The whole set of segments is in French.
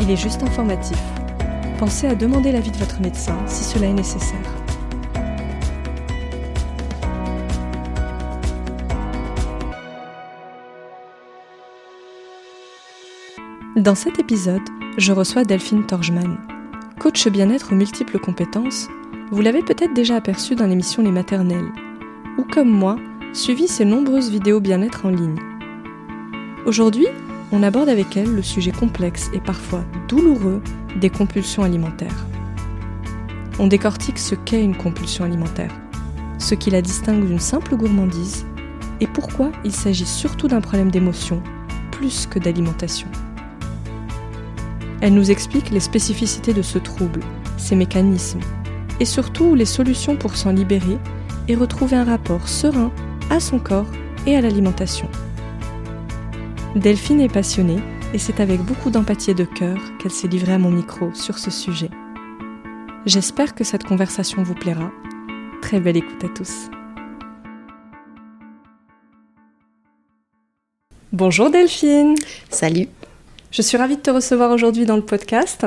il est juste informatif. Pensez à demander l'avis de votre médecin si cela est nécessaire. Dans cet épisode, je reçois Delphine Torgeman. Coach bien-être aux multiples compétences, vous l'avez peut-être déjà aperçu dans l'émission Les Maternelles, ou comme moi, suivi ses nombreuses vidéos bien-être en ligne. Aujourd'hui, on aborde avec elle le sujet complexe et parfois douloureux des compulsions alimentaires. On décortique ce qu'est une compulsion alimentaire, ce qui la distingue d'une simple gourmandise et pourquoi il s'agit surtout d'un problème d'émotion plus que d'alimentation. Elle nous explique les spécificités de ce trouble, ses mécanismes et surtout les solutions pour s'en libérer et retrouver un rapport serein à son corps et à l'alimentation. Delphine est passionnée et c'est avec beaucoup d'empathie et de cœur qu'elle s'est livrée à mon micro sur ce sujet. J'espère que cette conversation vous plaira. Très belle écoute à tous. Bonjour Delphine. Salut. Je suis ravie de te recevoir aujourd'hui dans le podcast.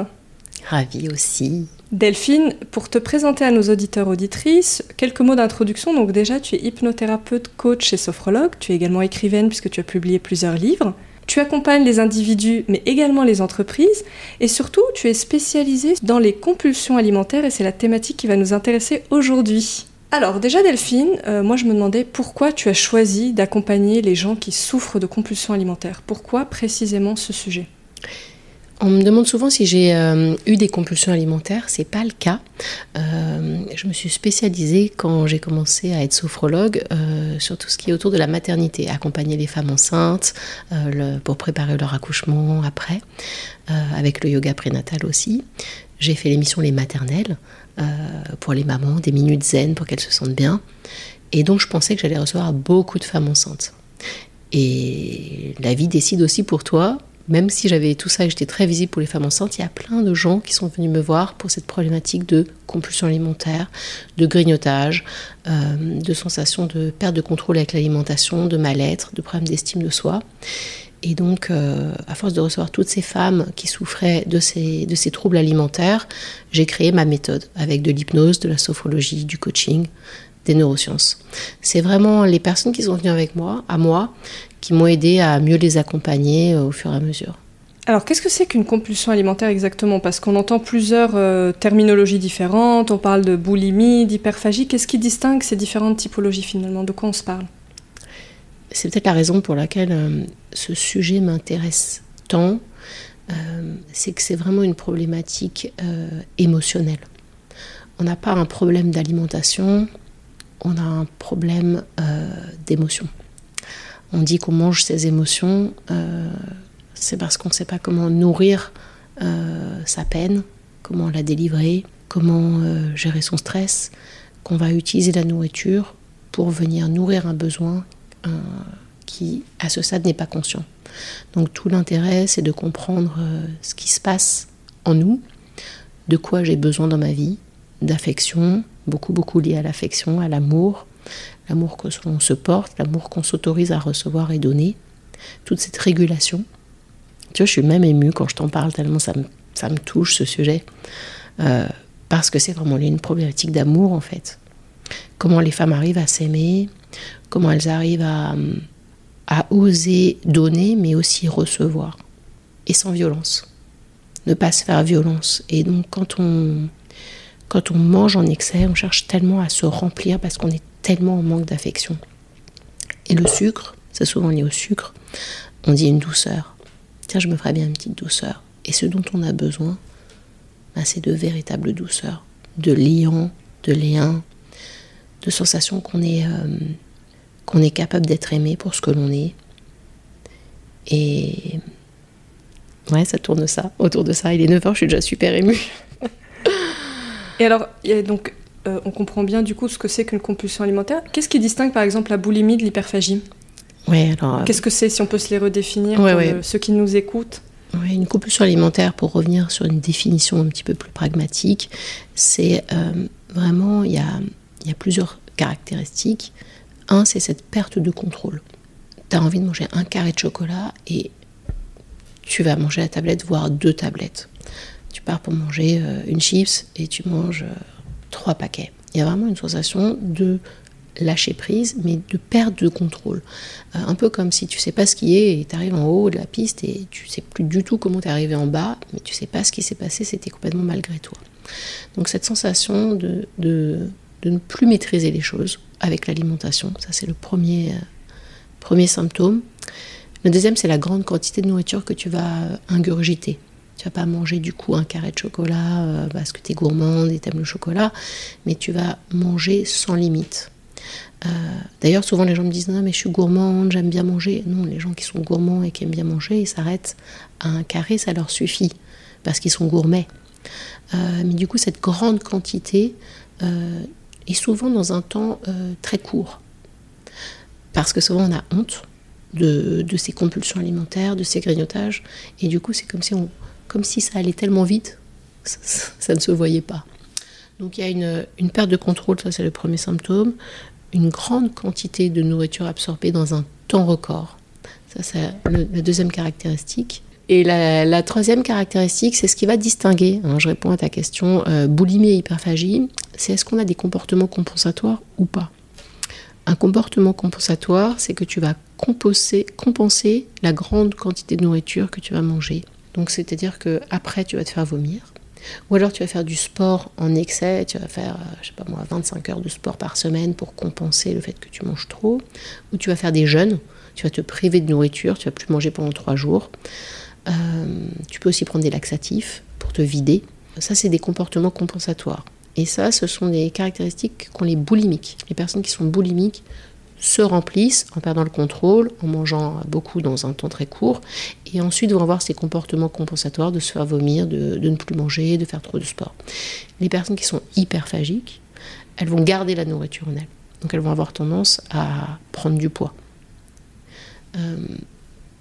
Ravie aussi. Delphine, pour te présenter à nos auditeurs auditrices, quelques mots d'introduction. Donc déjà, tu es hypnothérapeute, coach et sophrologue. Tu es également écrivaine puisque tu as publié plusieurs livres. Tu accompagnes les individus mais également les entreprises et surtout tu es spécialisée dans les compulsions alimentaires et c'est la thématique qui va nous intéresser aujourd'hui. Alors déjà Delphine, euh, moi je me demandais pourquoi tu as choisi d'accompagner les gens qui souffrent de compulsions alimentaires. Pourquoi précisément ce sujet? On me demande souvent si j'ai euh, eu des compulsions alimentaires. C'est pas le cas. Euh, je me suis spécialisée quand j'ai commencé à être sophrologue euh, sur tout ce qui est autour de la maternité, accompagner les femmes enceintes pour préparer leur accouchement après, avec le yoga prénatal aussi. J'ai fait l'émission Les maternelles pour les mamans, des minutes zen pour qu'elles se sentent bien. Et donc je pensais que j'allais recevoir beaucoup de femmes enceintes. Et la vie décide aussi pour toi même si j'avais tout ça et j'étais très visible pour les femmes enceintes, il y a plein de gens qui sont venus me voir pour cette problématique de compulsion alimentaire, de grignotage, euh, de sensation de perte de contrôle avec l'alimentation, de mal-être, de problèmes d'estime de soi. Et donc, euh, à force de recevoir toutes ces femmes qui souffraient de ces, de ces troubles alimentaires, j'ai créé ma méthode avec de l'hypnose, de la sophrologie, du coaching, des neurosciences. C'est vraiment les personnes qui sont venues avec moi, à moi, qui m'ont aidé à mieux les accompagner euh, au fur et à mesure. Alors, qu'est-ce que c'est qu'une compulsion alimentaire exactement? Parce qu'on entend plusieurs euh, terminologies différentes, on parle de boulimie, d'hyperphagie. Qu'est-ce qui distingue ces différentes typologies finalement? De quoi on se parle? C'est peut-être la raison pour laquelle euh, ce sujet m'intéresse tant. c'est que c'est vraiment une problématique émotionnelle. On n'a pas un problème d'alimentation, on a un problème d'émotion on dit qu'on mange ses émotions, euh, c'est parce qu'on ne sait pas comment nourrir euh, sa peine, comment la délivrer, comment euh, gérer son stress, qu'on va utiliser la nourriture pour venir nourrir un besoin qui, à ce stade, n'est pas conscient. Donc tout l'intérêt, c'est de comprendre ce qui se passe en nous, de quoi j'ai besoin dans ma vie, d'affection, beaucoup beaucoup lié à l'affection, à l'amour, l'amour que l'on se porte, l'amour qu'on s'autorise à recevoir et donner, toute cette régulation. Tu vois, je suis même émue quand je t'en parle, tellement ça me, touche ce sujet, euh, parce que c'est vraiment une problématique d'amour en fait. Comment les femmes arrivent à s'aimer, comment elles arrivent à, à oser donner, mais aussi recevoir, et sans violence. Ne pas se faire violence. Et donc quand on, quand on mange en excès, on cherche tellement à se remplir parce qu'on est tellement en manque d'affection. Et le sucre, c'est souvent lié au sucre, on dit une douceur. Tiens, je me ferais bien une petite douceur. Et ce dont on a besoin, bah, c'est de véritable douceur, de liant, de lien, de sensation qu'on est, euh, qu'on est capable d'être aimé pour ce que l'on est. Et, Ouais, ça tourne ça, autour de ça. Il est 9h, je suis déjà super émue. Et alors, donc, euh, on comprend bien du coup ce que c'est qu'une compulsion alimentaire. Qu'est-ce qui distingue par exemple la boulimie de l'hyperphagie? Alors. Euh, Qu'est-ce que c'est si on peut se les redéfinir pour ceux qui nous écoutent? Une compulsion alimentaire, pour revenir sur une définition un petit peu plus pragmatique, c'est euh, vraiment, il y a, y a plusieurs caractéristiques. Un, c'est cette perte de contrôle. Tu as envie de manger un carré de chocolat et tu vas manger la tablette, voire deux tablettes. Tu pars pour manger une chips et tu manges trois paquets. Il y a vraiment une sensation de lâcher prise, mais de perte de contrôle. Euh, un peu comme si tu sais pas ce qui est et tu arrives en haut de la piste et tu sais plus du tout comment tu es arrivé en bas, mais tu sais pas ce qui s'est passé, c'était complètement malgré toi. Donc cette sensation de, de, ne plus maîtriser les choses avec l'alimentation, ça c'est le premier, euh, premier symptôme. Le deuxième, c'est la grande quantité de nourriture que tu vas ingurgiter. Tu vas pas manger du coup un carré de chocolat euh, parce que tu es gourmande et tu aimes le chocolat, mais tu vas manger sans limite. Euh, d'ailleurs, souvent les gens me disent non, mais je suis gourmande, j'aime bien manger. Non, les gens qui sont gourmands et qui aiment bien manger, ils s'arrêtent à un carré, ça leur suffit parce qu'ils sont gourmets. Euh, mais du coup, cette grande quantité est souvent dans un temps très court. Parce que souvent on a honte de, ces compulsions alimentaires, de ces grignotages. Et du coup, c'est comme si on, comme si ça allait tellement vite, ça, ne se voyait pas. Donc il y a une, perte de contrôle, ça c'est le premier symptôme, une grande quantité de nourriture absorbée dans un temps record. Ça c'est la deuxième caractéristique. Et la, troisième caractéristique, c'est ce qui va distinguer, hein, je réponds à ta question, euh, boulimie et hyperphagie, c'est est-ce qu'on a des comportements compensatoires ou pas? Un comportement compensatoire, c'est que tu vas compenser, compenser la grande quantité de nourriture que tu vas manger donc c'est-à-dire que après tu vas te faire vomir. Ou alors tu vas faire du sport en excès, tu vas faire, euh, je sais pas moi, 25 heures de sport par semaine pour compenser le fait que tu manges trop. Ou tu vas faire des jeûnes, tu vas te priver de nourriture, tu vas plus manger pendant trois jours. Euh, tu peux aussi prendre des laxatifs pour te vider. Ça, c'est des comportements compensatoires. Et ça, ce sont des caractéristiques qu'ont les boulimiques. Les personnes qui sont boulimiques se remplissent en perdant le contrôle, en mangeant beaucoup dans un temps très court, et ensuite vont avoir ces comportements compensatoires de se faire vomir, de, ne plus manger, de faire trop de sport. Les personnes qui sont hyperphagiques, elles vont garder la nourriture en elles. Donc elles vont avoir tendance à prendre du poids. Euh,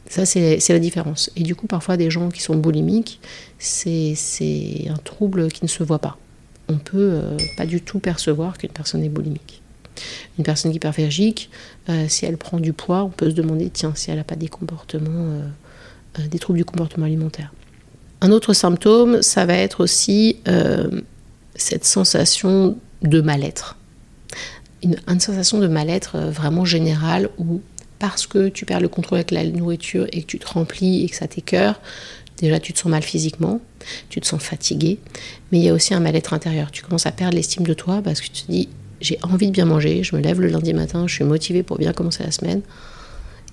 ça, c'est la différence. Et du coup, parfois, des gens qui sont boulimiques, c'est un trouble qui ne se voit pas. On peut euh, pas du tout percevoir qu'une personne est boulimique. Une personne hyperphagique, euh, si elle prend du poids, on peut se demander, tiens, si elle n'a pas des comportements, euh, euh, des troubles du comportement alimentaire. Un autre symptôme, ça va être aussi cette sensation de mal-être. Une, une, sensation de mal-être vraiment générale où parce que tu perds le contrôle avec la nourriture et que tu te remplis et que ça t'écœure, déjà tu te sens mal physiquement, tu te sens fatigué, mais il y a aussi un mal-être intérieur. Tu commences à perdre l'estime de toi parce que tu te dis j'ai envie de bien manger, je me lève le lundi matin, je suis motivée pour bien commencer la semaine.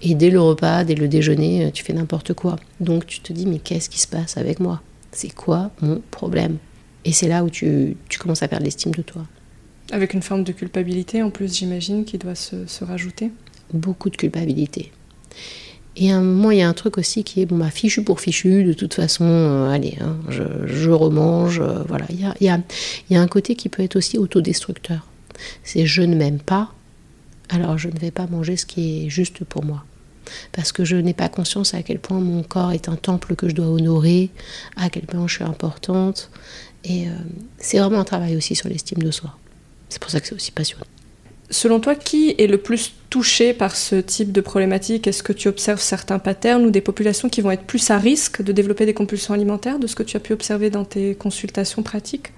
Et dès le repas, dès le déjeuner, euh, tu fais n'importe quoi. Donc tu te dis, mais qu'est-ce qui se passe avec moi? C'est quoi mon problème? Et c'est là où tu, tu, commences à perdre l'estime de toi. Avec une forme de culpabilité en plus, j'imagine, qui doit se, se, rajouter Beaucoup de culpabilité. Et à un moment, il y a un truc aussi qui est, bon, bah, fichu pour fichu, de toute façon, euh, allez, hein, je, je, remange, euh, voilà. Il y a, y, a, y a un côté qui peut être aussi autodestructeur c'est je ne m'aime pas, alors je ne vais pas manger ce qui est juste pour moi. Parce que je n'ai pas conscience à quel point mon corps est un temple que je dois honorer, à quel point je suis importante. Et euh, c'est vraiment un travail aussi sur l'estime de soi. C'est pour ça que c'est aussi passionnant. Selon toi, qui est le plus touché par ce type de problématique? Est-ce que tu observes certains patterns ou des populations qui vont être plus à risque de développer des compulsions alimentaires de ce que tu as pu observer dans tes consultations pratiques?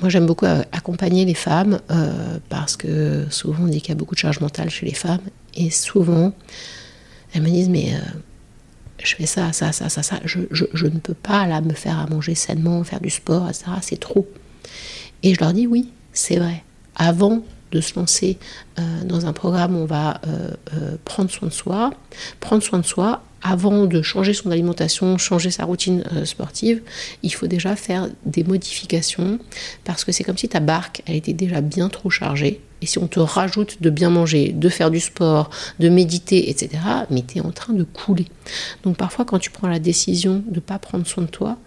Moi, j'aime beaucoup accompagner les femmes euh, parce que souvent on dit qu'il y a beaucoup de charge mentale chez les femmes et souvent elles me disent mais euh, je fais ça, ça, ça, ça, ça, je, je, ne peux pas là me faire à manger sainement, faire du sport, etc. C'est trop. Et je leur dis oui, c'est vrai. Avant de se lancer euh, dans un programme on va prendre soin de soi, prendre soin de soi avant de changer son alimentation, changer sa routine euh, sportive, il faut déjà faire des modifications parce que c'est comme si ta barque, elle était déjà bien trop chargée. Et si on te rajoute de bien manger, de faire du sport, de méditer, etc., mais tu es en train de couler. Donc parfois, quand tu prends la décision de ne pas prendre soin de toi,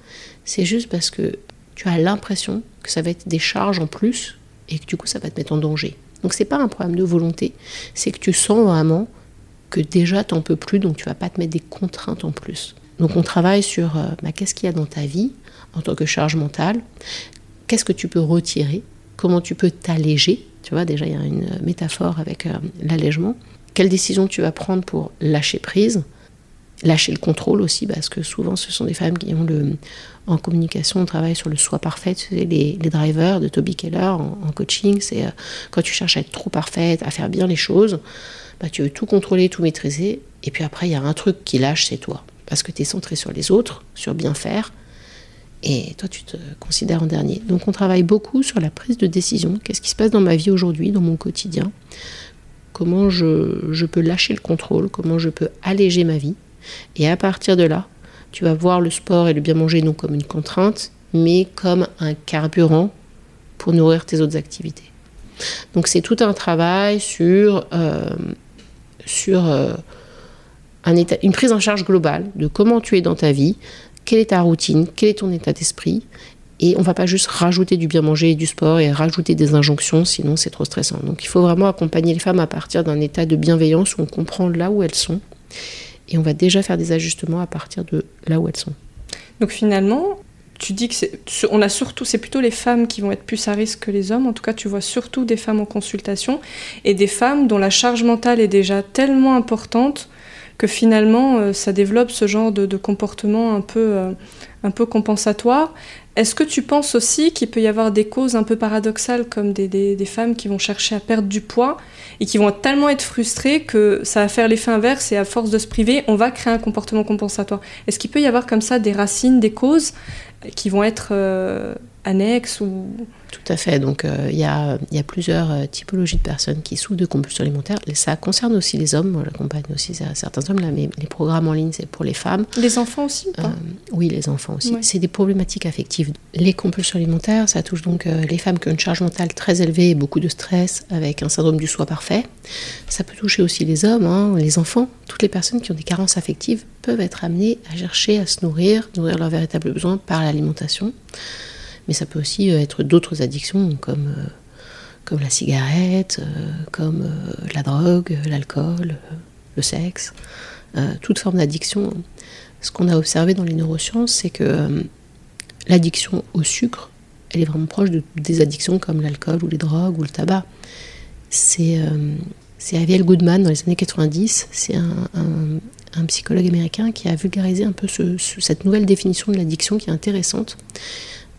c'est juste parce que tu as l'impression que ça va être des charges en plus et que du coup, ça va te mettre en danger. Donc c'est pas un problème de volonté, c'est que tu sens vraiment que déjà t'en peux plus, donc tu vas pas te mettre des contraintes en plus. Donc on travaille sur euh, bah, qu'est-ce qu'il y a dans ta vie en tant que charge mentale, qu'est-ce que tu peux retirer, comment tu peux t'alléger? Tu vois, déjà il y a une métaphore avec euh, l'allègement. Quelle décision tu vas prendre pour lâcher prise, lâcher le contrôle aussi, parce que souvent ce sont des femmes qui ont le, en communication, on travaille sur le soi parfait. Les, les drivers de Toby Keller en, coaching, c'est euh, quand tu cherches à être trop parfaite, à faire bien les choses, bah, tu veux tout contrôler, tout maîtriser, et puis après, il y a un truc qui lâche, c'est toi. Parce que tu es centré sur les autres, sur bien faire, et toi, tu te considères en dernier. Donc, on travaille beaucoup sur la prise de décision. Qu'est-ce qui se passe dans ma vie aujourd'hui, dans mon quotidien? Comment je, je peux lâcher le contrôle? Comment je peux alléger ma vie? Et à partir de là, tu vas voir le sport et le bien manger non comme une contrainte, mais comme un carburant pour nourrir tes autres activités. Donc c'est tout un travail sur, euh, sur euh, une prise en charge globale de comment tu es dans ta vie, quelle est ta routine, quel est ton état d'esprit. Et on va pas juste rajouter du bien manger et du sport et rajouter des injonctions, sinon c'est trop stressant. Donc il faut vraiment accompagner les femmes à partir d'un état de bienveillance où on comprend là où elles sont et on va déjà faire des ajustements à partir de là où elles sont. Donc finalement, tu dis que c'est, on a surtout, c'est plutôt les femmes qui vont être plus à risque que les hommes. En tout cas, tu vois surtout des femmes en consultation et des femmes dont la charge mentale est déjà tellement importante que finalement, euh, ça développe ce genre de, comportement un peu, euh, un peu compensatoire. Est-ce que tu penses aussi qu'il peut y avoir des causes un peu paradoxales comme des, femmes qui vont chercher à perdre du poids et qui vont tellement être frustrées que ça va faire l'effet inverse et à force de se priver, on va créer un comportement compensatoire? Est-ce qu'il peut y avoir comme ça des racines, des causes qui vont être euh, annexes ou tout à fait. Donc, euh, il y, a, plusieurs euh, typologies de personnes qui souffrent de compulsions alimentaires. Ça concerne aussi les hommes. Moi, j'accompagne aussi certains hommes. Là, mais les programmes en ligne, c'est pour les femmes. Les enfants aussi euh, Oui, les enfants aussi. C'est des problématiques affectives. Les compulsions alimentaires, ça touche donc les femmes qui ont une charge mentale très élevée et beaucoup de stress avec un syndrome du soi parfait. Ça peut toucher aussi les hommes, hein, les enfants. Toutes les personnes qui ont des carences affectives peuvent être amenées à chercher à se nourrir, nourrir leurs véritables besoins par l'alimentation mais ça peut aussi euh, être d'autres addictions comme, euh, comme la cigarette, euh, comme la drogue, l'alcool, le sexe, toute forme d'addiction. Ce qu'on a observé dans les neurosciences, c'est que l'addiction au sucre, elle est vraiment proche de, des addictions comme l'alcool ou les drogues ou le tabac. C'est Aviel Goodman dans les années 90, c'est un, psychologue américain qui a vulgarisé un peu ce, cette nouvelle définition de l'addiction qui est intéressante.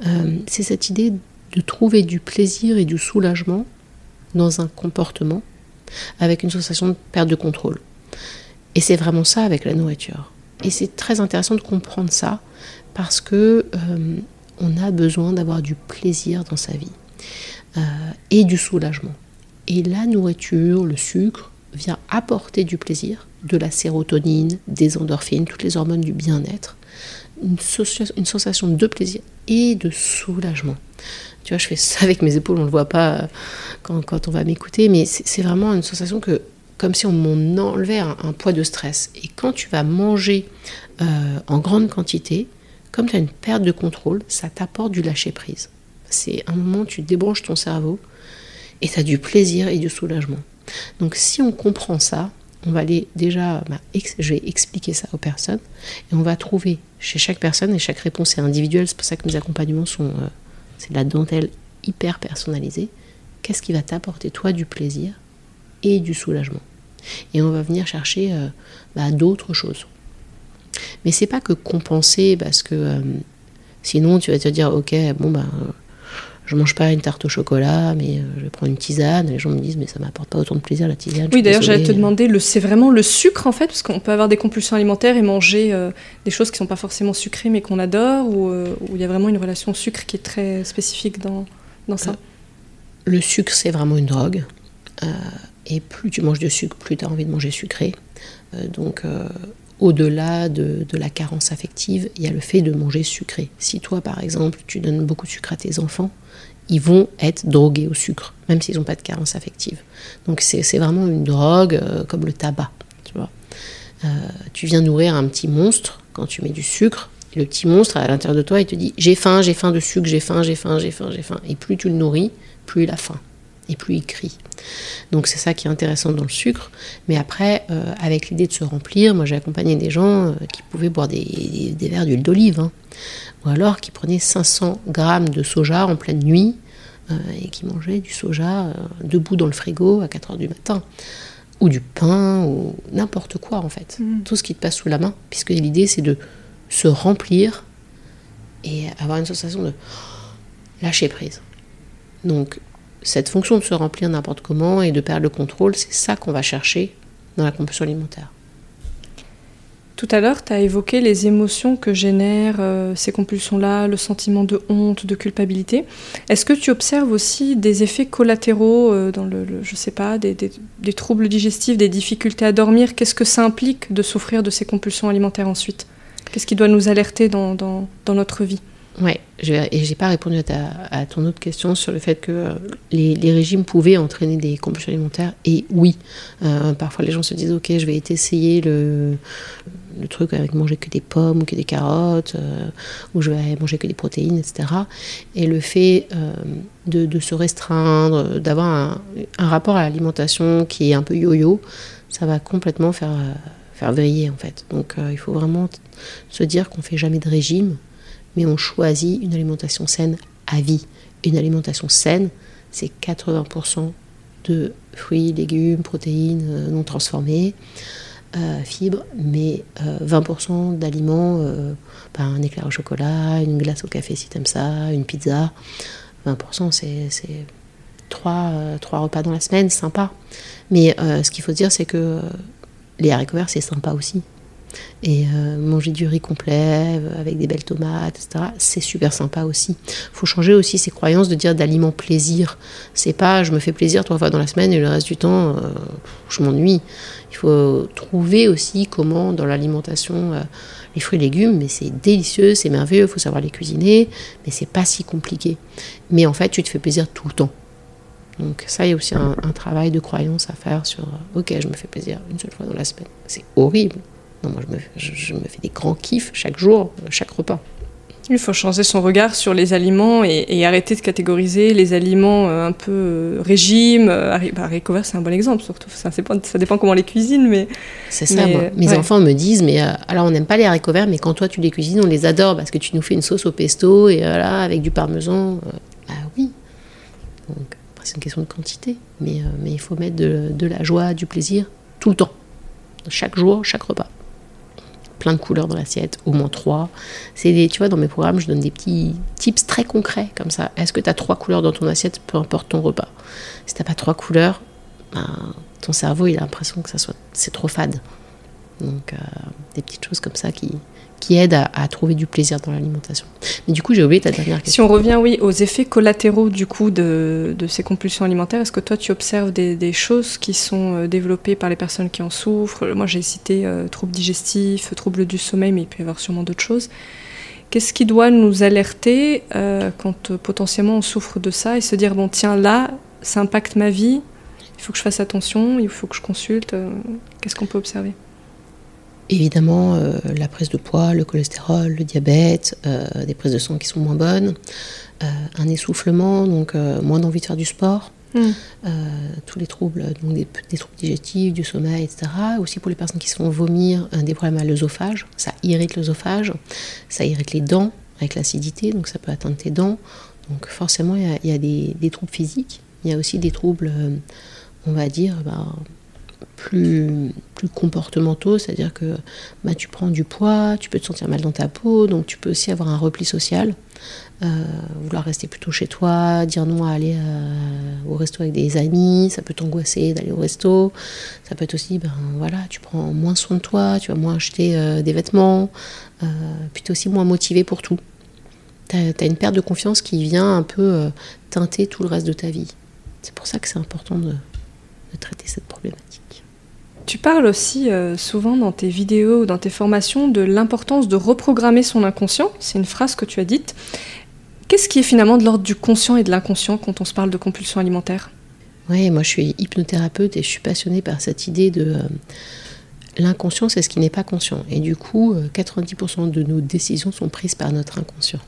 Euh, c'est cette idée de trouver du plaisir et du soulagement dans un comportement avec une sensation de perte de contrôle. Et c'est vraiment ça avec la nourriture. Et c'est très intéressant de comprendre ça parce que euh, on a besoin d'avoir du plaisir dans sa vie euh, et du soulagement. Et la nourriture, le sucre, vient apporter du plaisir, de la sérotonine, des endorphines, toutes les hormones du bien-être, une, sensation de plaisir et de soulagement. Tu vois, je fais ça avec mes épaules, on ne le voit pas euh, quand, on va m'écouter, mais c'est vraiment une sensation que, comme si on m'en enlevait un, poids de stress. Et quand tu vas manger euh, en grande quantité, comme tu as une perte de contrôle, ça t'apporte du lâcher-prise. C'est un moment où tu débranches ton cerveau et tu as du plaisir et du soulagement. Donc si on comprend ça, on va aller déjà, bah, je vais expliquer ça aux personnes, et on va trouver chez chaque personne, et chaque réponse est individuelle, c'est pour ça que mes accompagnements sont, euh, c'est de la dentelle hyper personnalisée, qu'est-ce qui va t'apporter toi du plaisir et du soulagement? Et on va venir chercher euh, bah, d'autres choses. Mais c'est pas que compenser, parce que euh, sinon tu vas te dire, ok, bon, bah je mange pas une tarte au chocolat, mais euh, je prends une tisane. Les gens me disent, mais ça m'apporte pas autant de plaisir la tisane. Oui, d'ailleurs, j'allais te demander, le, c'est vraiment le sucre en fait, parce qu'on peut avoir des compulsions alimentaires et manger euh, des choses qui sont pas forcément sucrées, mais qu'on adore, ou euh, il y a vraiment une relation sucre qui est très spécifique dans, dans ça? le sucre, c'est vraiment une drogue. et plus tu manges de sucre, plus tu as envie de manger sucré. donc, au-delà de, la carence affective, il y a le fait de manger sucré. Si toi, par exemple, tu donnes beaucoup de sucre à tes enfants, ils vont être drogués au sucre, même s'ils n'ont pas de carence affective. Donc c'est vraiment une drogue euh, comme le tabac. Tu, vois. Euh, tu viens nourrir un petit monstre quand tu mets du sucre. le petit monstre à l'intérieur de toi, il te dit j'ai faim, j'ai faim de sucre, j'ai faim, j'ai faim, j'ai faim, j'ai faim. Et plus tu le nourris, plus il a faim et plus il crie. Donc c'est ça qui est intéressant dans le sucre. Mais après, euh, avec l'idée de se remplir, moi j'ai accompagné des gens qui pouvaient boire des, verres d'huile d'olive, hein. Ou alors qui prenaient 500 grammes de soja en pleine nuit euh, et qui mangeaient du soja debout dans le frigo à 4 heures du matin. Ou du pain, ou n'importe quoi en fait. Mm. Tout ce qui te passe sous la main, puisque l'idée c'est de se remplir et avoir une sensation de lâcher prise. Donc cette fonction de se remplir n'importe comment et de perdre le contrôle, c'est ça qu'on va chercher dans la compulsion alimentaire. Tout à l'heure, tu as évoqué les émotions que génèrent euh, ces compulsions-là, le sentiment de honte, de culpabilité. Est-ce que tu observes aussi des effets collatéraux euh, dans le, je sais pas, des, troubles digestifs, des difficultés à dormir? Qu'est-ce que ça implique de souffrir de ces compulsions alimentaires ensuite? Qu'est-ce qui doit nous alerter dans, dans notre vie? Vais, et j'ai pas répondu à, ton autre question sur le fait que euh, les, régimes pouvaient entraîner des compulsions alimentaires. Et oui, parfois les gens se disent ok, je vais essayer le, le truc avec manger que des pommes ou que des carottes, euh, ou je vais manger que des protéines, etc. Et le fait de, se restreindre, d'avoir un, rapport à l'alimentation qui est un peu yo-yo, ça va complètement faire faire vriller en fait. Donc il faut vraiment se dire qu'on fait jamais de régime mais on choisit une alimentation saine à vie. Une alimentation saine, c'est 80% de fruits, légumes, protéines euh, non transformées, euh, fibres, mais 20% euh, d'aliments, ben, un éclair au chocolat, une glace au café si t'aimes ça, une pizza. 20% c'est, c'est 3, repas dans la semaine, sympa. Mais ce qu'il faut dire, c'est que les haricots verts, c'est sympa aussi. Et euh, manger du riz complet euh, avec des belles tomates, etc., c'est super sympa aussi. Faut changer aussi ses croyances de dire d'aliments plaisir. C'est pas je me fais plaisir trois fois dans la semaine et le reste du temps, euh, je m'ennuie. Il faut trouver aussi comment dans l'alimentation, les fruits et légumes, mais c'est délicieux, c'est merveilleux, il faut savoir les cuisiner, mais c'est pas si compliqué. Mais en fait, tu te fais plaisir tout le temps. Donc ça, il y a aussi un, travail de croyance à faire sur, ok, je me fais plaisir une seule fois dans la semaine. C'est horrible moi, je me, fais des grands kiffs chaque jour, chaque repas. Il faut changer son regard sur les aliments et, arrêter de catégoriser les aliments euh, un peu euh, régime. Euh, bah, c'est un bon exemple, surtout. Ça, ça dépend comment les cuisine, mais. C'est ça, Mes enfants me disent, mais alors on n'aime pas les haricots verts, mais quand toi tu les cuisines, on les adore parce que tu nous fais une sauce au pesto et voilà, avec du parmesan. ah oui. Donc, c'est une question de quantité, mais, mais il faut mettre de, de la joie, du plaisir, tout le temps. Chaque jour, chaque repas plein de couleurs dans l'assiette, au moins trois. C'est des, tu vois, dans mes programmes, je donne des petits tips très concrets comme ça. Est-ce que tu as trois couleurs dans ton assiette, peu importe ton repas? Si tu pas trois couleurs, ben, ton cerveau il a l'impression que ça soit, c'est trop fade. Donc euh, des petites choses comme ça qui, qui aide à, trouver du plaisir dans l'alimentation. Mais du coup, j'ai oublié ta dernière question. Si on revient, oui, aux effets collatéraux du coup de, de ces compulsions alimentaires, est-ce que toi, tu observes des, des, choses qui sont euh, développées par les personnes qui en souffrent? Moi, j'ai cité euh, troubles digestifs, troubles du sommeil, mais il peut y avoir sûrement d'autres choses. Qu'est-ce qui doit nous alerter euh, quand potentiellement on souffre de ça et se dire, bon, tiens, là, ça impacte ma vie, il faut que je fasse attention, il faut que je consulte Qu'est-ce qu'on peut observer? Évidemment, euh, la prise de poids, le cholestérol, le diabète, euh, des prises de sang qui sont moins bonnes, euh, un essoufflement, donc moins d'envie de faire du sport, mm. tous les troubles, donc des, troubles digestifs, du sommeil, etc. Aussi pour les personnes qui se font vomir, des problèmes à l'œsophage, ça irrite l'œsophage, ça irrite les dents avec l'acidité, donc ça peut atteindre tes dents. Donc forcément, il y a, des, troubles physiques, il y a aussi des troubles, on va dire, bah, plus, plus comportementaux, c'est-à-dire que bah, tu prends du poids, tu peux te sentir mal dans ta peau, donc tu peux aussi avoir un repli social, euh, vouloir rester plutôt chez toi, dire non à aller euh, au resto avec des amis, ça peut t'angoisser d'aller au resto, ça peut être aussi, ben voilà, tu prends moins soin de toi, tu vas moins acheter euh, des vêtements, puis tu es aussi moins motivé pour tout. Tu as, une perte de confiance qui vient un peu teinter tout le reste de ta vie. C'est pour ça que c'est important de traiter cette problématique. Tu parles aussi euh, souvent dans tes vidéos, dans tes formations, de l'importance de reprogrammer son inconscient. C'est une phrase que tu as dite. Qu'est-ce qui est finalement de l'ordre du conscient et de l'inconscient quand on se parle de compulsion alimentaire? Oui, moi je suis hypnothérapeute et je suis passionnée par cette idée de... Euh, l'inconscient, c'est ce qui n'est pas conscient. Et du coup, 90% euh, de nos décisions sont prises par notre inconscient.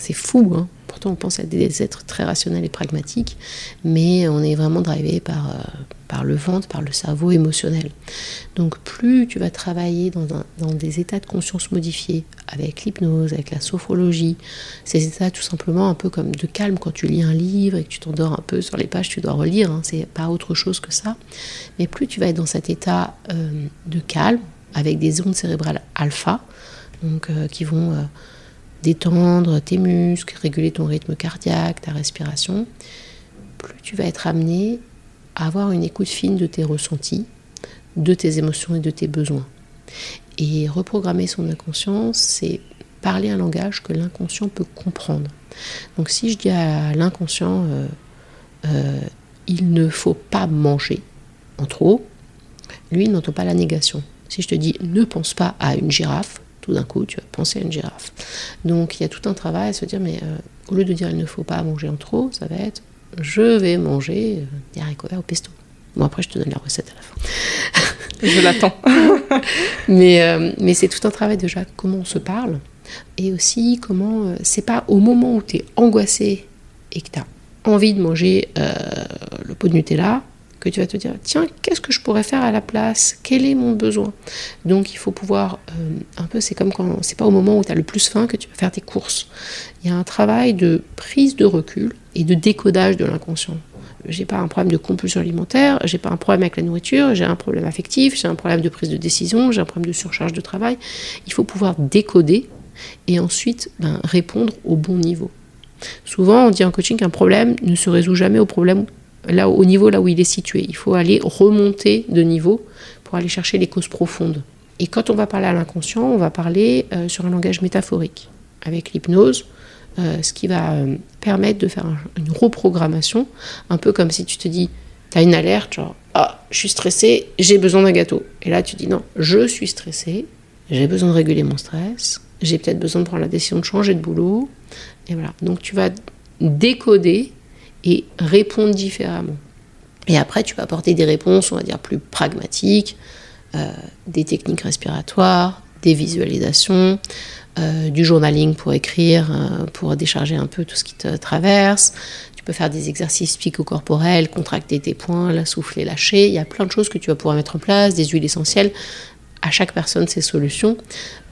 C'est fou, hein Pourtant, on pense être des êtres très rationnels et pragmatiques, mais on est vraiment drivé par, euh, par le ventre, par le cerveau émotionnel. Donc, plus tu vas travailler dans, dans des états de conscience modifiés, avec l'hypnose, avec la sophrologie, ces états tout simplement un peu comme de calme quand tu lis un livre et que tu t'endors un peu sur les pages, tu dois relire, hein, c'est pas autre chose que ça. Mais plus tu vas être dans cet état euh, de calme, avec des ondes cérébrales alpha, donc, euh, qui vont détendre tes muscles, réguler ton rythme cardiaque, ta respiration, plus tu vas être amené à avoir une écoute fine de tes ressentis, de tes émotions et de tes besoins. Et reprogrammer son inconscient, c'est parler un langage que l'inconscient peut comprendre. Donc si je dis à l'inconscient, euh, euh, il ne faut pas manger en trop, lui n'entend pas la négation. Si je te dis ne pense pas à une girafe, tout d'un coup, tu vas penser à une girafe. Donc il y a tout un travail à se dire, mais euh, au lieu de dire il ne faut pas manger en trop, ça va être je vais manger euh, des haricots verts au pesto. Bon, après, je te donne la recette à la fin. je l'attends. mais euh, mais c'est tout un travail déjà, comment on se parle. Et aussi, comment. c'est pas au moment où tu es angoissé et que tu as envie de manger le pot de Nutella que tu vas te dire tiens qu'est-ce que je pourrais faire à la place? Quel est mon besoin? Donc il faut pouvoir euh, un peu c'est comme quand c'est pas au moment où tu as le plus faim que tu vas faire tes courses il y a un travail de prise de recul et de décodage de l'inconscient j'ai pas un problème de compulsion alimentaire, j'ai pas un problème avec la nourriture, j'ai un problème affectif, j'ai un problème de prise de décision, j'ai un problème de surcharge de travail. Il faut pouvoir décoder et ensuite ben, répondre au bon niveau. Souvent, on dit en coaching qu'un problème ne se résout jamais au problème là, au niveau là où il est situé. Il faut aller remonter de niveau pour aller chercher les causes profondes. Et quand on va parler à l'inconscient, on va parler euh, sur un langage métaphorique, avec l'hypnose, euh, ce qui va euh, permettre de faire une reprogrammation, un peu comme si tu te dis, tu as une alerte, genre, ah, je suis stressé, j'ai besoin d'un gâteau. Et là, tu dis, non, je suis stressé, j'ai besoin de réguler mon stress, j'ai peut-être besoin de prendre la décision de changer de boulot. Et voilà. Donc, tu vas décoder et répondre différemment. Et après, tu peux apporter des réponses, on va dire, plus pragmatiques, euh, des techniques respiratoires, des visualisations, euh, du journaling pour écrire, euh, pour décharger un peu tout ce qui te traverse. Tu peux faire des exercices psychocorporels, contracter tes poings, la souffler, lâcher. Il y a plein de choses que tu vas pouvoir mettre en place, des huiles essentielles. À chaque personne, ses solutions.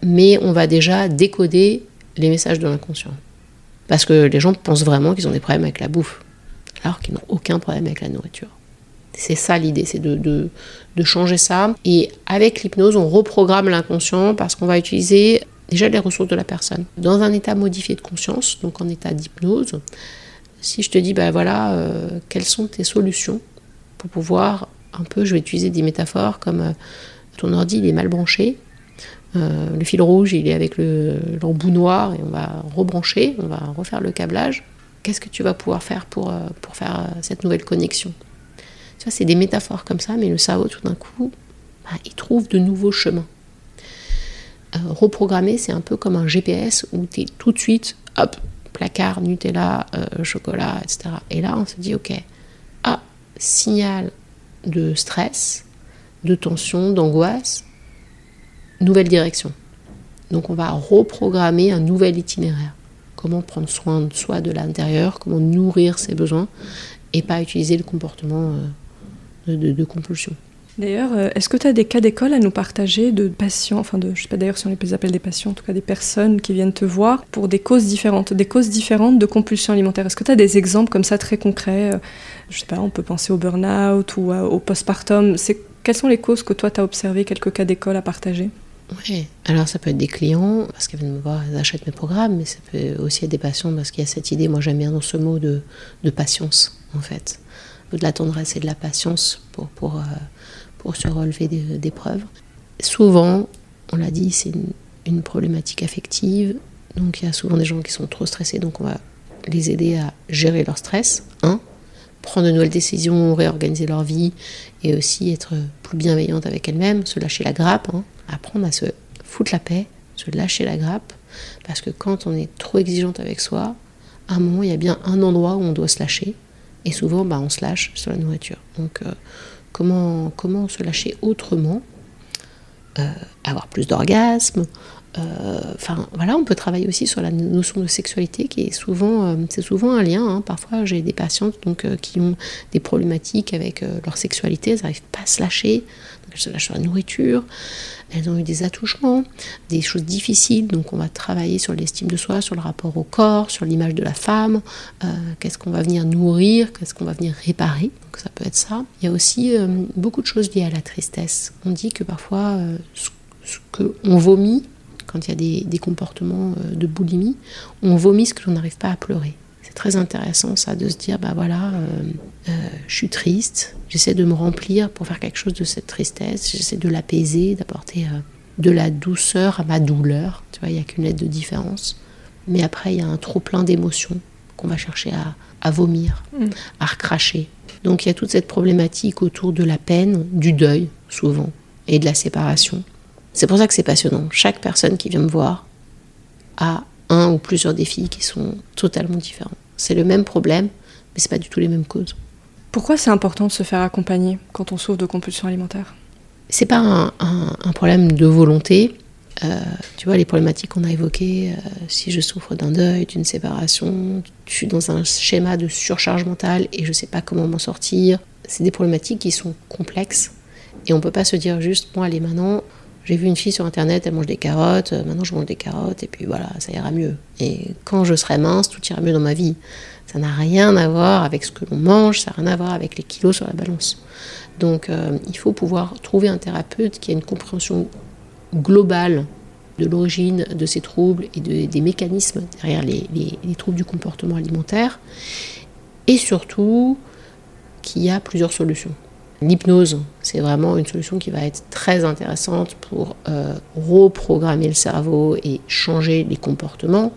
Mais on va déjà décoder les messages de l'inconscient. Parce que les gens pensent vraiment qu'ils ont des problèmes avec la bouffe alors qu'ils n'ont aucun problème avec la nourriture. C'est ça l'idée, c'est de, changer ça. Et avec l'hypnose, on reprogramme l'inconscient parce qu'on va utiliser déjà les ressources de la personne. Dans un état modifié de conscience, donc en état d'hypnose, si je te dis, ben voilà, euh, quelles sont tes solutions pour pouvoir un peu, je vais utiliser des métaphores comme euh, ton ordi, il est mal branché, euh, le fil rouge, il est avec l'embout noir et on va rebrancher, on va refaire le câblage qu'est-ce que tu vas pouvoir faire pour, euh, faire euh, cette nouvelle connexion? Tu vois, c'est des métaphores comme ça, mais le cerveau, tout d'un coup, bah, il trouve de nouveaux chemins. Euh, reprogrammer, c'est un peu comme un GPS où tu es tout de suite, hop, placard, Nutella, chocolat, etc. Et là, on se dit, ok, ah, signal de stress, de tension, d'angoisse, nouvelle direction. Donc on va reprogrammer un nouvel itinéraire comment prendre soin de soi de l'intérieur, comment nourrir ses besoins et pas utiliser le comportement euh, de, compulsion. D'ailleurs, euh, est-ce que tu as des cas d'école à nous partager de patients, enfin de, je sais pas d'ailleurs si on les appelle des patients, en tout cas des personnes qui viennent te voir pour des causes différentes, des causes différentes de compulsion alimentaire? Est-ce que tu as des exemples comme ça très concrets euh, Je sais pas, on peut penser au burn-out ou au postpartum. Quelles sont les causes que toi tu as observées, quelques cas d'école à partager? Oui, alors ça peut être des clients parce qu'ils viennent me voir, ils achètent mes programmes, mais ça peut aussi être des patients parce qu'il y a cette idée, moi j'aime bien dans ce mot de, patience en fait, de la tendresse et de la patience pour, euh, se relever d'épreuves. Souvent, on l'a dit, c'est une, problématique affective, donc il y a souvent des gens qui sont trop stressés, donc on va les aider à gérer leur stress, prendre de nouvelles décisions, réorganiser leur vie et aussi être plus bienveillante avec elles-mêmes, se lâcher la grappe, hein. Apprendre à se foutre la paix, se lâcher la grappe, parce que quand on est trop exigeante avec soi, à un moment, il y a bien un endroit où on doit se lâcher, et souvent, bah, on se lâche sur la nourriture. Donc, euh, comment, comment se lâcher autrement? Euh, Avoir plus d'orgasme, euh, enfin voilà, on peut travailler aussi sur la notion de sexualité qui est souvent, c'est souvent un lien. Hein. Parfois, j'ai des patientes donc qui ont des problématiques avec leur sexualité, elles n'arrivent pas à se lâcher, elles se lâchent sur la nourriture. Elles ont eu des attouchements, des choses difficiles, donc on va travailler sur l'estime de soi, sur le rapport au corps, sur l'image de la femme. qu'est-ce qu'on va venir nourrir, qu'est-ce qu'on va venir réparer. Donc ça peut être ça. Il y a aussi beaucoup de choses liées à la tristesse. On dit que parfois ce, ce qu'on vomit quand il y a des, comportements euh, de boulimie, on vomit ce que l'on n'arrive pas à pleurer. Très intéressant ça de se dire, bah voilà, euh, euh, je suis triste, j'essaie de me remplir pour faire quelque chose de cette tristesse, j'essaie de l'apaiser, d'apporter de la douceur à ma douleur. Tu vois, il n'y a qu'une lettre de différence. Mais après, il y a un trop plein d'émotions qu'on va chercher à, vomir, mm. à recracher. Donc il y a toute cette problématique autour de la peine, du deuil, souvent, et de la séparation. C'est pour ça que c'est passionnant. Chaque personne qui vient me voir a un ou plusieurs défis qui sont totalement différents. C'est le même problème, mais c'est pas du tout les mêmes causes. Pourquoi c'est important de se faire accompagner quand on souffre de compulsion alimentaire C'est pas un, problème de volonté. Euh, tu vois, les problématiques qu'on a évoquées, euh, si je souffre d'un deuil, d'une séparation, je suis dans un schéma de surcharge mentale et je sais pas comment m'en sortir, c'est des problématiques qui sont complexes et on peut pas se dire juste, bon, allez, maintenant, j'ai vu une fille sur internet, elle mange des carottes, euh, maintenant je mange des carottes, et puis voilà, ça ira mieux. Et quand je serai mince, tout ira mieux dans ma vie. Ça n'a rien à voir avec ce que l'on mange, ça n'a rien à voir avec les kilos sur la balance. Donc euh, il faut pouvoir trouver un thérapeute qui a une compréhension globale de l'origine de ces troubles et des mécanismes derrière les, les troubles du comportement alimentaire, et surtout qui a plusieurs solutions. L'hypnose, c'est vraiment une solution qui va être très intéressante pour euh, reprogrammer le cerveau et changer les comportements.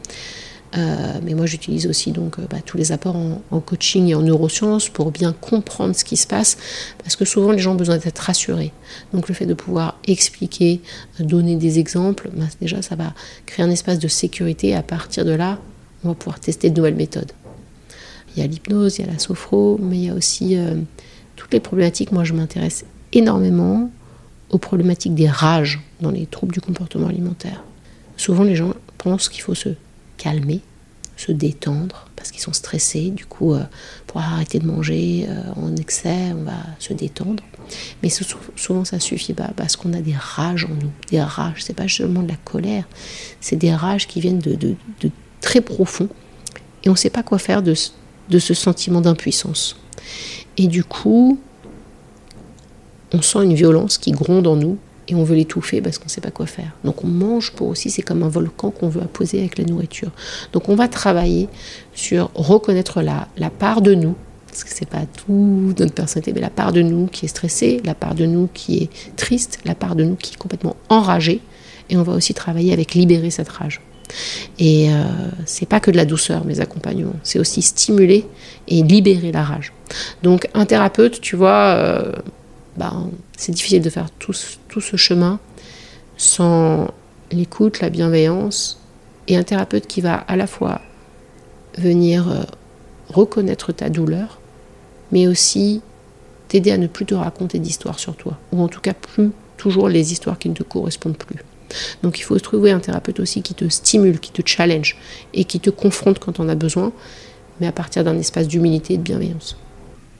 Euh, mais moi, j'utilise aussi donc euh, bah, tous les apports en, coaching et en neurosciences pour bien comprendre ce qui se passe, parce que souvent les gens ont besoin d'être rassurés. Donc le fait de pouvoir expliquer, donner des exemples, bah, déjà ça va créer un espace de sécurité. À partir de là, on va pouvoir tester de nouvelles méthodes. Il y a l'hypnose, il y a la sophro, mais il y a aussi toutes les problématiques, moi je m'intéresse énormément aux problématiques des rages dans les troubles du comportement alimentaire. Souvent les gens pensent qu'il faut se calmer, se détendre, parce qu'ils sont stressés. Du coup, euh, pour arrêter de manger euh, en excès, on va se détendre. Mais souvent ça suffit pas, parce qu'on a des rages en nous. Des rages, c'est pas seulement de la colère, c'est des rages qui viennent de, très profond. Et on ne sait pas quoi faire de, de ce sentiment d'impuissance. Et du coup, on sent une violence qui gronde en nous et on veut l'étouffer parce qu'on ne sait pas quoi faire. Donc on mange pour aussi, c'est comme un volcan qu'on veut apposer avec la nourriture. Donc on va travailler sur reconnaître la, la part de nous, parce que c'est pas tout notre personnalité, mais la part de nous qui est stressée, la part de nous qui est triste, la part de nous qui est complètement enragée. Et on va aussi travailler avec libérer cette rage. Et euh, c'est pas que de la douceur, mes accompagnements, c'est aussi stimuler et libérer la rage. Donc un thérapeute, tu vois, euh, ben, c'est difficile de faire tout, ce chemin sans l'écoute, la bienveillance, et un thérapeute qui va à la fois venir euh, reconnaître ta douleur, mais aussi t'aider à ne plus te raconter d'histoires sur toi, ou en tout cas plus toujours les histoires qui ne te correspondent plus. Donc il faut trouver un thérapeute aussi qui te stimule, qui te challenge et qui te confronte quand on a besoin, mais à partir d'un espace d'humilité et de bienveillance.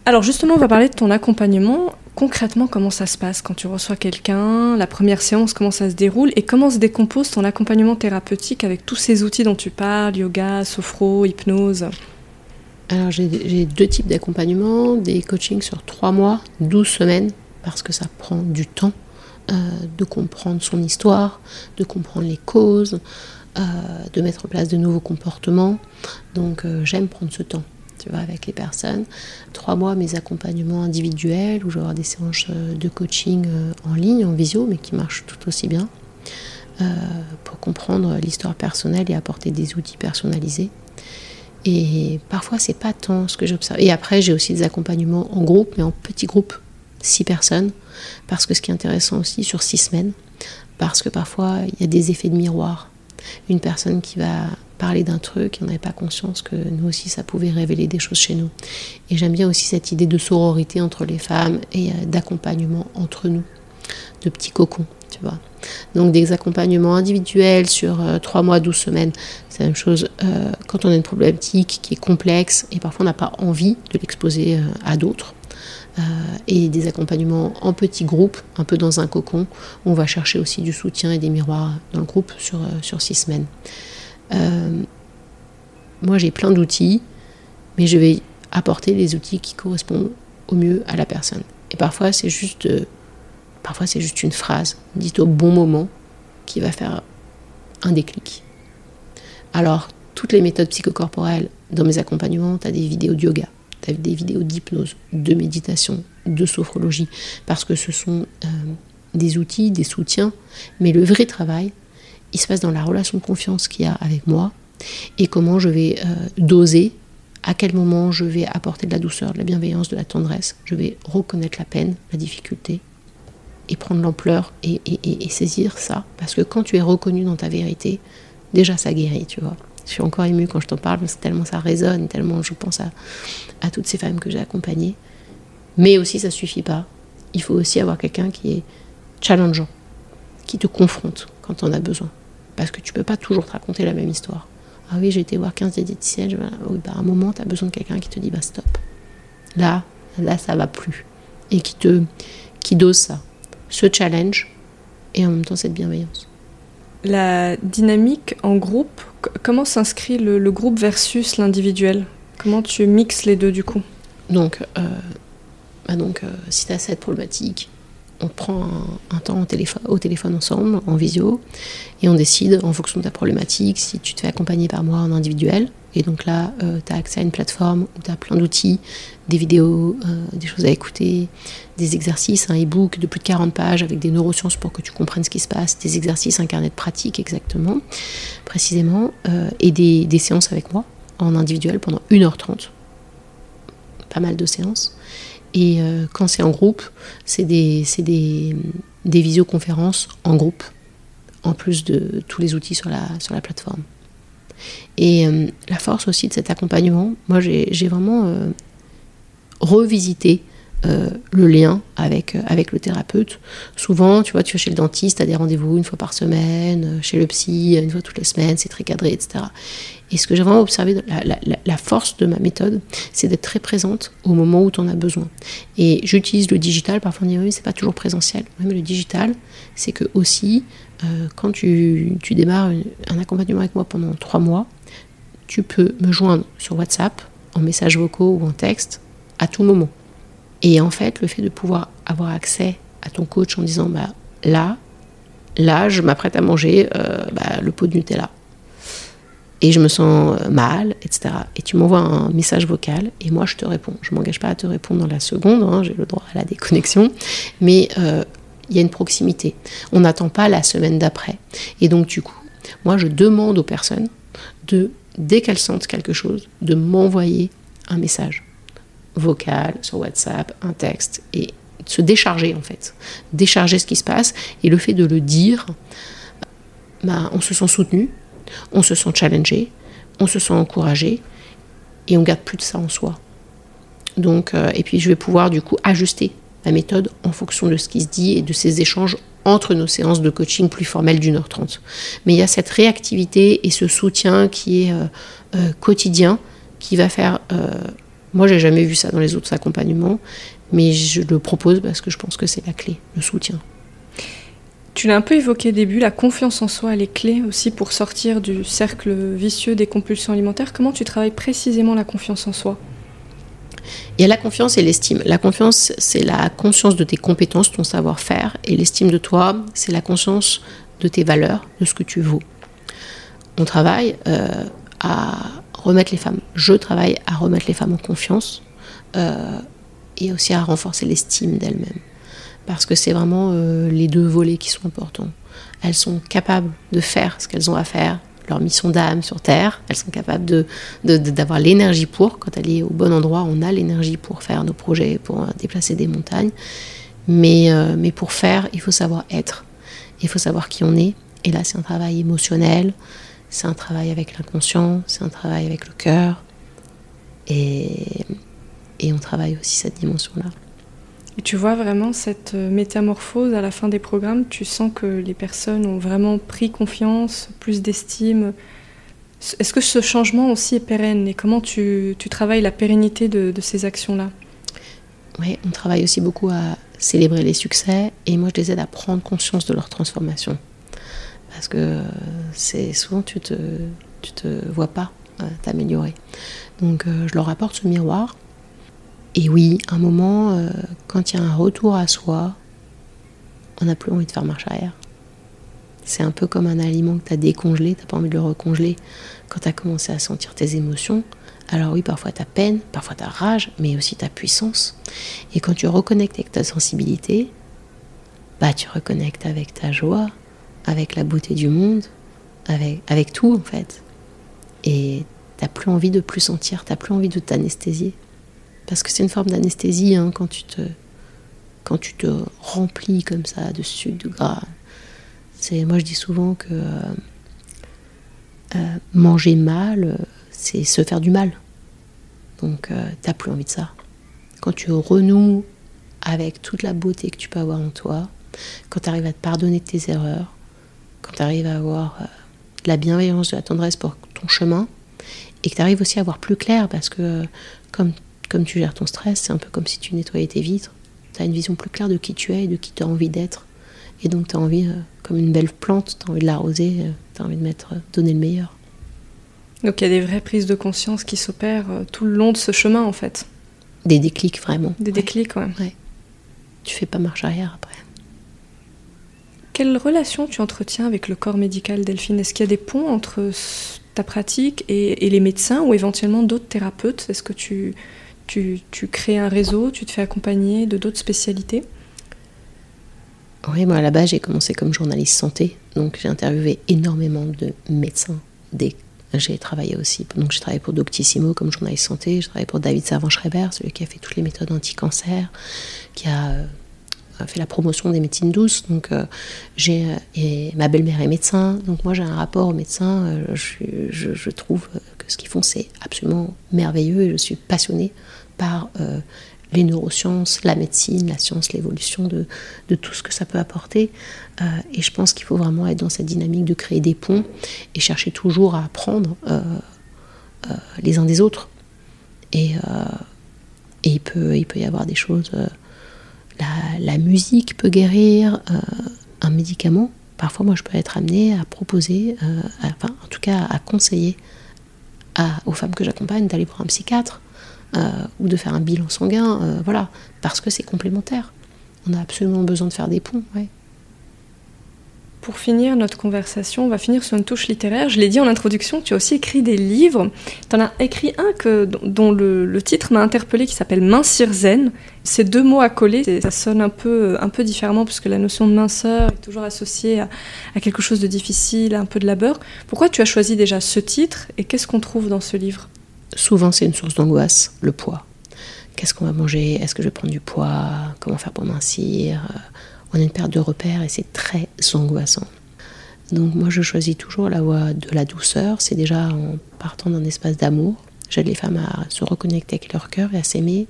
Alors justement, on va parler de ton accompagnement. Concrètement, comment ça se passe quand tu reçois quelqu'un La première séance, comment ça se déroule Et comment se décompose ton accompagnement thérapeutique avec tous ces outils dont tu parles, yoga, sophro, hypnose? Alors j'ai deux types d'accompagnement, des coachings sur 3 mois, 12 semaines, parce que ça prend du temps. Euh, de comprendre son histoire, de comprendre les causes, euh, de mettre en place de nouveaux comportements. Donc euh, j'aime prendre ce temps. Tu vois, avec les personnes. Trois mois, mes accompagnements individuels, où je vais avoir des séances de coaching en ligne, en visio, mais qui marchent tout aussi bien, pour comprendre l'histoire personnelle et apporter des outils personnalisés. Et parfois, c'est pas tant ce que j'observe. Et après, j'ai aussi des accompagnements en groupe, mais en petits groupes, six personnes. Parce que ce qui est intéressant aussi, sur six semaines, parce que parfois, il y a des effets de miroir. Une personne qui va parler d'un truc, on n'avait pas conscience que nous aussi, ça pouvait révéler des choses chez nous. Et j'aime bien aussi cette idée de sororité entre les femmes et euh, d'accompagnement entre nous, de petits cocons, tu vois. Donc des accompagnements individuels sur 3 euh, mois, 12 semaines, c'est la même chose euh, quand on a une problématique qui est complexe et parfois on n'a pas envie de l'exposer à d'autres. Et des accompagnements en petits groupes, un peu dans un cocon, on va chercher aussi du soutien et des miroirs dans le groupe sur, sur six semaines. Euh, moi, j'ai plein d'outils, mais je vais apporter les outils qui correspondent au mieux à la personne. Et parfois, c'est juste, euh, parfois, c'est juste une phrase dite au bon moment qui va faire un déclic. Alors, toutes les méthodes psychocorporelles dans mes accompagnements, tu as des vidéos de yoga, des vidéos d'hypnose, de méditation, de sophrologie, parce que ce sont euh, des outils, des soutiens, mais le vrai travail, il se passe dans la relation de confiance qu'il y a avec moi et comment je vais euh, doser, à quel moment je vais apporter de la douceur, de la bienveillance, de la tendresse. Je vais reconnaître la peine, la difficulté et prendre l'ampleur et, saisir ça. Parce que quand tu es reconnu dans ta vérité, déjà ça guérit, tu vois. Je suis encore émue quand je t'en parle, parce que tellement ça résonne, tellement je pense à, toutes ces femmes que j'ai accompagnées. Mais aussi, ça suffit pas. Il faut aussi avoir quelqu'un qui est challengeant, qui te confronte quand on a besoin. Parce que tu peux pas toujours te raconter la même histoire. Ah oui, j'ai été voir 15 diététiciennes. Oui, bah, à un moment, tu as besoin de quelqu'un qui te dit bah stop. Là, là, ça va plus. Et qui te qui dose ça. Ce challenge et en même temps cette bienveillance. La dynamique en groupe, comment s'inscrit le, groupe versus l'individuel? Comment tu mixes les deux du coup? Donc, euh, bah donc euh, si tu as cette problématique, on prend un, temps au au téléphone, ensemble, en visio, et on décide en fonction de ta problématique si tu te fais accompagner par moi en individuel. Et donc là, euh, tu as accès à une plateforme où tu as plein d'outils, des vidéos, euh, des choses à écouter, des exercices, un e-book de plus de 40 pages avec des neurosciences pour que tu comprennes ce qui se passe, des exercices, un carnet de pratique exactement, précisément, euh, et des, séances avec moi en individuel pendant 1h30. Pas mal de séances. Et quand c'est en groupe, c'est des, des, des, visioconférences en groupe, en plus de tous les outils sur la, sur la plateforme. Et euh, la force aussi de cet accompagnement, moi j'ai vraiment euh, revisité le lien avec, avec le thérapeute. Souvent, tu vois, tu vas chez le dentiste, as des rendez-vous une fois par semaine, chez le psy, une fois toutes les semaines, c'est très cadré, etc. Et ce que j'ai vraiment observé, la, force de ma méthode, c'est d'être très présente au moment où tu en as besoin. Et j'utilise le digital, parfois on dit oui, c'est pas toujours présentiel. mais le digital, c'est que aussi, euh, quand tu, démarres un accompagnement avec moi pendant trois mois, tu peux me joindre sur WhatsApp, en messages vocaux ou en texte, à tout moment. Et en fait, le fait de pouvoir avoir accès à ton coach en disant, bah, là, là, je m'apprête à manger euh, bah, le pot de Nutella et je me sens euh, mal, etc. Et tu m'envoies un message vocal et moi je te réponds. Je ne m'engage pas à te répondre dans la seconde, hein, j'ai le droit à la déconnexion, mais il y a une proximité. On n'attend pas la semaine d'après. Et donc du coup, moi je demande aux personnes de, dès qu'elles sentent quelque chose, de m'envoyer un message vocal sur WhatsApp, un texte, et se décharger en fait. Décharger ce qui se passe. Et le fait de le dire, bah, on se sent soutenu, on se sent challengé, on se sent encouragé et on garde plus de ça en soi. Donc, euh, et puis je vais pouvoir du coup ajuster ma méthode en fonction de ce qui se dit et de ces échanges entre nos séances de coaching plus formelles d'une heure trente. Mais il y a cette réactivité et ce soutien qui est euh, euh, quotidien qui va faire. moi, j'ai jamais vu ça dans les autres accompagnements, mais je le propose parce que je pense que c'est la clé, le soutien. Tu l'as un peu évoqué au début, la confiance en soi, elle est clé aussi pour sortir du cercle vicieux des compulsions alimentaires. Comment tu travailles précisément la confiance en soi? Il y a la confiance et l'estime. La confiance, c'est la conscience de tes compétences, ton savoir-faire, et l'estime de toi, c'est la conscience de tes valeurs, de ce que tu vaux. On travaille euh, à remettre les femmes, je travaille à remettre les femmes en confiance euh, et aussi à renforcer l'estime d'elles-mêmes parce que c'est vraiment euh, les deux volets qui sont importants. Elles sont capables de faire ce qu'elles ont à faire leur mission d'âme sur Terre. Elles sont capables de, d'avoir l'énergie pour. Quand elle est au bon endroit, on a l'énergie pour faire nos projets, pour déplacer des montagnes. Mais, euh, mais pour faire, il faut savoir être. Il faut savoir qui on est. Et là, c'est un travail émotionnel, c'est un travail avec l'inconscient, c'est un travail avec le cœur. Et, et on travaille aussi cette dimension-là. Et tu vois vraiment cette euh, métamorphose à la fin des programmes? Tu sens que les personnes ont vraiment pris confiance, plus d'estime? Est-ce que ce changement aussi est pérenne? Et comment tu, tu travailles la pérennité de, de ces actions-là? Oui, on travaille aussi beaucoup à célébrer les succès et moi je les aide à prendre conscience de leur transformation. Parce que c'est souvent tu te, tu te vois pas euh, t'améliorer. Donc euh, je leur apporte ce miroir et oui, un moment, euh, quand il y a un retour à soi, on n'a plus envie de faire marche arrière. C'est un peu comme un aliment que tu as décongelé, tu pas envie de le recongeler. Quand tu as commencé à sentir tes émotions, alors oui, parfois ta peine, parfois ta rage, mais aussi ta puissance. Et quand tu reconnectes avec ta sensibilité, bah tu reconnectes avec ta joie, avec la beauté du monde, avec, avec tout en fait. Et t'as plus envie de plus sentir, t'as plus envie de t'anesthésier. Parce que c'est une forme d'anesthésie hein, quand, tu te, quand tu te remplis comme ça de sucre, de gras. C'est, moi je dis souvent que euh, euh, manger mal, c'est se faire du mal. Donc euh, t'as plus envie de ça. Quand tu renoues avec toute la beauté que tu peux avoir en toi, quand tu arrives à te pardonner de tes erreurs, quand tu arrives à avoir de la bienveillance, de la tendresse pour ton chemin, et que tu arrives aussi à voir plus clair, parce que comme comme tu gères ton stress, c'est un peu comme si tu nettoyais tes vitres. Tu as une vision plus claire de qui tu es et de qui tu as envie d'être. Et donc tu as envie, euh, comme une belle plante, tu as envie de l'arroser, euh, tu as envie de mettre, euh, donner le meilleur. Donc il y a des vraies prises de conscience qui s'opèrent tout le long de ce chemin en fait. Des déclics vraiment. Des déclics, ouais. ouais. Tu fais pas marche arrière après. Quelle relation tu entretiens avec le corps médical, Delphine? Est-ce qu'il y a des ponts entre ta pratique et, et les médecins ou éventuellement d'autres thérapeutes? Est-ce que tu, tu, crées un réseau, tu te fais accompagner de d'autres spécialités Oui, moi à la base j'ai commencé comme journaliste santé, donc j'ai interviewé énormément de médecins. J'ai travaillé aussi, donc j'ai travaillé pour Doctissimo comme journaliste santé, j'ai travaillé pour David Savant-Schreiber, celui qui a fait toutes les méthodes anti-cancer, qui a euh, fait la promotion des médecines douces. Donc, euh, j'ai et ma belle-mère est médecin, donc moi j'ai un rapport aux médecins. Euh, je, trouve ce qu'ils font c'est absolument merveilleux et je suis passionnée par euh, les neurosciences, la médecine, la science, l'évolution de, tout ce que ça peut apporter. Euh, et je pense qu'il faut vraiment être dans cette dynamique de créer des ponts et chercher toujours à apprendre euh, les uns des autres. Et, il, peut, y avoir des choses. La, musique peut guérir un médicament. Parfois, moi, je peux être amenée à proposer, enfin, en tout cas, à conseiller aux femmes que j'accompagne d'aller voir un psychiatre euh, ou de faire un bilan sanguin, euh, voilà, parce que c'est complémentaire. On a absolument besoin de faire des ponts. Pour finir notre conversation, on va finir sur une touche littéraire. Je l'ai dit en introduction, tu as aussi écrit des livres. Tu en as écrit un que, dont le, titre m'a interpellé qui s'appelle Mincir Zen. Ces deux mots coller, ça sonne un peu, un peu différemment puisque la notion de minceur est toujours associée à, à quelque chose de difficile, à un peu de labeur. Pourquoi tu as choisi déjà ce titre et qu'est-ce qu'on trouve dans ce livre? Souvent c'est une source d'angoisse, le poids. Qu'est-ce qu'on va manger? Est-ce que je vais prendre du poids? Comment faire pour mincir? On a une perte de repères et c'est très angoissant. Donc moi je choisis toujours la voie de la douceur. C'est déjà en partant d'un espace d'amour. J'aide les femmes à se reconnecter avec leur cœur et à s'aimer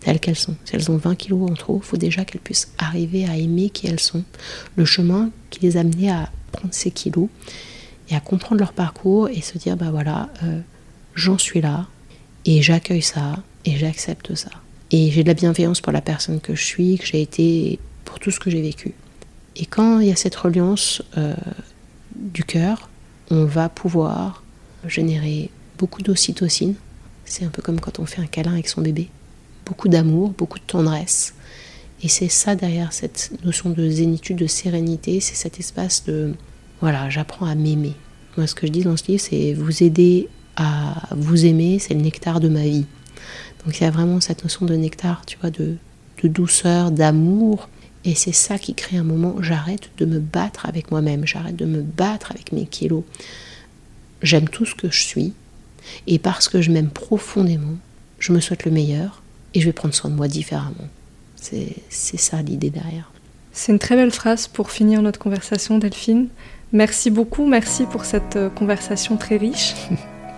telles qu'elles sont. Si elles ont 20 kilos en trop, il faut déjà qu'elles puissent arriver à aimer qui elles sont. Le chemin qui les a amenées à prendre ces kilos et à comprendre leur parcours et se dire, bah voilà, euh, j'en suis là et j'accueille ça et j'accepte ça. Et j'ai de la bienveillance pour la personne que je suis, que j'ai été, pour tout ce que j'ai vécu. Et quand il y a cette reliance euh, du cœur, on va pouvoir générer beaucoup d'ocytocine. C'est un peu comme quand on fait un câlin avec son bébé. Beaucoup d'amour, beaucoup de tendresse. Et c'est ça derrière cette notion de zénitude, de sérénité, c'est cet espace de voilà, j'apprends à m'aimer. Moi, ce que je dis dans ce livre, c'est vous aider à vous aimer, c'est le nectar de ma vie. Donc il y a vraiment cette notion de nectar, tu vois, de, douceur, d'amour. Et c'est ça qui crée un moment, j'arrête de me battre avec moi-même, j'arrête de me battre avec mes kilos. j'aime tout ce que je suis, et parce que je m'aime profondément, je me souhaite le meilleur, et je vais prendre soin de moi différemment. C'est ça l'idée derrière. C'est une très belle phrase pour finir notre conversation, Delphine. Merci beaucoup, merci pour cette euh, conversation très riche.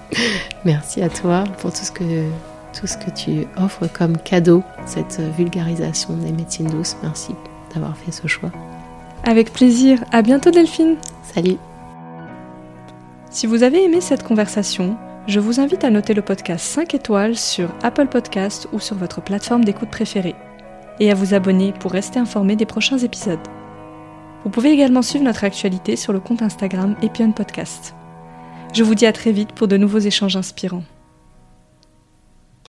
merci à toi pour tout ce que tout ce que tu offres comme cadeau, cette vulgarisation des médecines douces. Merci d'avoir fait ce choix. Avec plaisir. À bientôt Delphine. Salut. Si vous avez aimé cette conversation, je vous invite à noter le podcast 5 étoiles sur Apple Podcast ou sur votre plateforme d'écoute préférée et à vous abonner pour rester informé des prochains épisodes. Vous pouvez également suivre notre actualité sur le compte Instagram Epion Podcast. Je vous dis à très vite pour de nouveaux échanges inspirants.